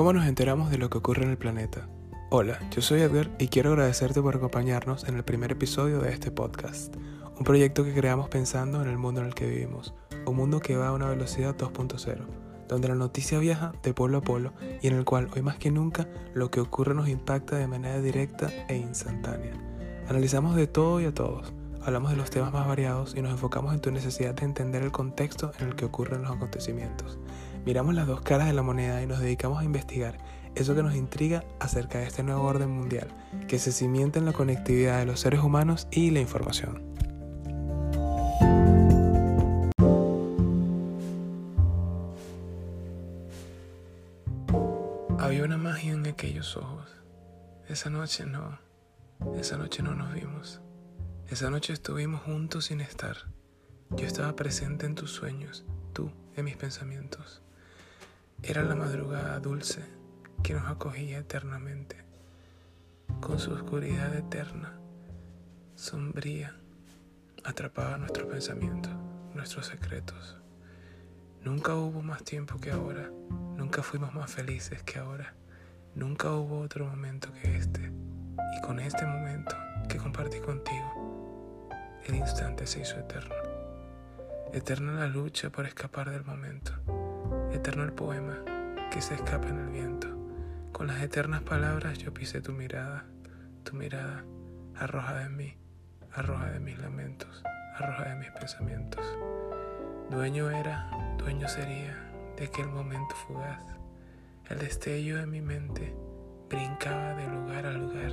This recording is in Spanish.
¿Cómo nos enteramos de lo que ocurre en el planeta? Hola, yo soy Edgar y quiero agradecerte por acompañarnos en el primer episodio de este podcast, un proyecto que creamos pensando en el mundo en el que vivimos, un mundo que va a una velocidad 2.0, donde la noticia viaja de polo a polo y en el cual hoy más que nunca lo que ocurre nos impacta de manera directa e instantánea. Analizamos de todo y a todos, hablamos de los temas más variados y nos enfocamos en tu necesidad de entender el contexto en el que ocurren los acontecimientos. Miramos las dos caras de la moneda y nos dedicamos a investigar eso que nos intriga acerca de este nuevo orden mundial, que se cimienta en la conectividad de los seres humanos y la información. Había una magia en aquellos ojos. Esa noche no, esa noche no nos vimos. Esa noche estuvimos juntos sin estar. Yo estaba presente en tus sueños, tú en mis pensamientos. Era la madrugada dulce que nos acogía eternamente, con su oscuridad eterna, sombría, atrapaba nuestros pensamientos, nuestros secretos. Nunca hubo más tiempo que ahora, nunca fuimos más felices que ahora, nunca hubo otro momento que este, y con este momento que compartí contigo, el instante se hizo eterno. Eterna la lucha por escapar del momento Eterno el poema que se escapa en el viento. Con las eternas palabras yo pisé tu mirada, tu mirada arroja de mí, arroja de mis lamentos, arroja de mis pensamientos. Dueño era, dueño sería de aquel momento fugaz. El destello de mi mente brincaba de lugar a lugar.